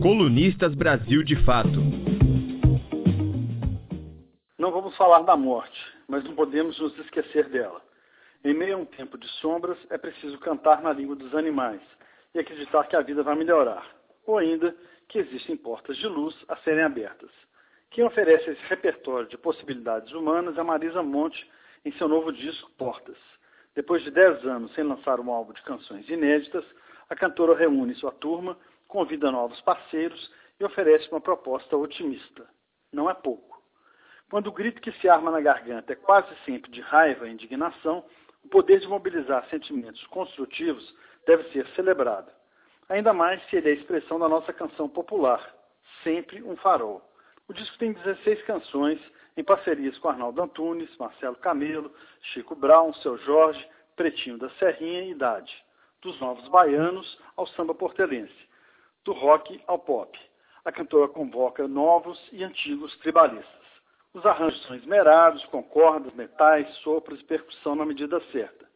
Colunistas Brasil de Fato. Não vamos falar da morte, mas não podemos nos esquecer dela. Em meio a um tempo de sombras, é preciso cantar na língua dos animais e acreditar que a vida vai melhorar, ou ainda que existem portas de luz a serem abertas. Quem oferece esse repertório de possibilidades humanas é Marisa Monte em seu novo disco Portas. Depois de dez anos sem lançar um álbum de canções inéditas, a cantora reúne sua turma convida novos parceiros e oferece uma proposta otimista. Não é pouco. Quando o grito que se arma na garganta é quase sempre de raiva e indignação, o poder de mobilizar sentimentos construtivos deve ser celebrado. Ainda mais se ele é a expressão da nossa canção popular, sempre um farol. O disco tem 16 canções em parcerias com Arnaldo Antunes, Marcelo Camelo, Chico Brown, Seu Jorge, Pretinho da Serrinha e Idade. Dos novos baianos ao samba portelense do rock ao pop. A cantora convoca novos e antigos tribalistas. Os arranjos são esmerados, com cordas, metais, sopros e percussão na medida certa.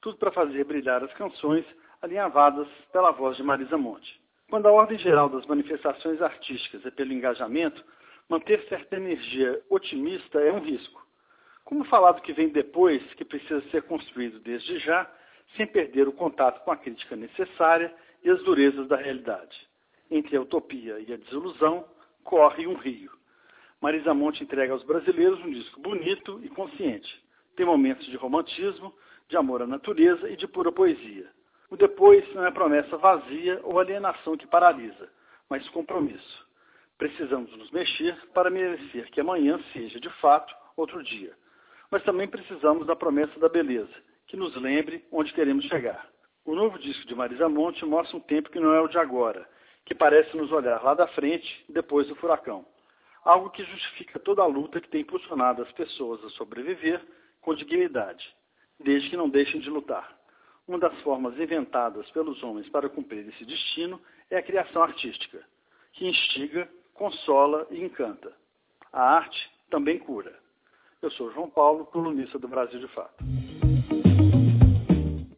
Tudo para fazer brilhar as canções alinhavadas pela voz de Marisa Monte. Quando a ordem geral das manifestações artísticas é pelo engajamento, manter certa energia otimista é um risco. Como falar do que vem depois, que precisa ser construído desde já, sem perder o contato com a crítica necessária e as durezas da realidade entre a utopia e a desilusão, corre um rio. Marisa Monte entrega aos brasileiros um disco bonito e consciente. Tem momentos de romantismo, de amor à natureza e de pura poesia. O depois não é promessa vazia ou alienação que paralisa, mas compromisso. Precisamos nos mexer para merecer que amanhã seja, de fato, outro dia. Mas também precisamos da promessa da beleza, que nos lembre onde queremos chegar. O novo disco de Marisa Monte mostra um tempo que não é o de agora, que parece nos olhar lá da frente, depois do furacão. Algo que justifica toda a luta que tem impulsionado as pessoas a sobreviver com dignidade, desde que não deixem de lutar. Uma das formas inventadas pelos homens para cumprir esse destino é a criação artística, que instiga, consola e encanta. A arte também cura. Eu sou João Paulo, colunista do Brasil de Fato.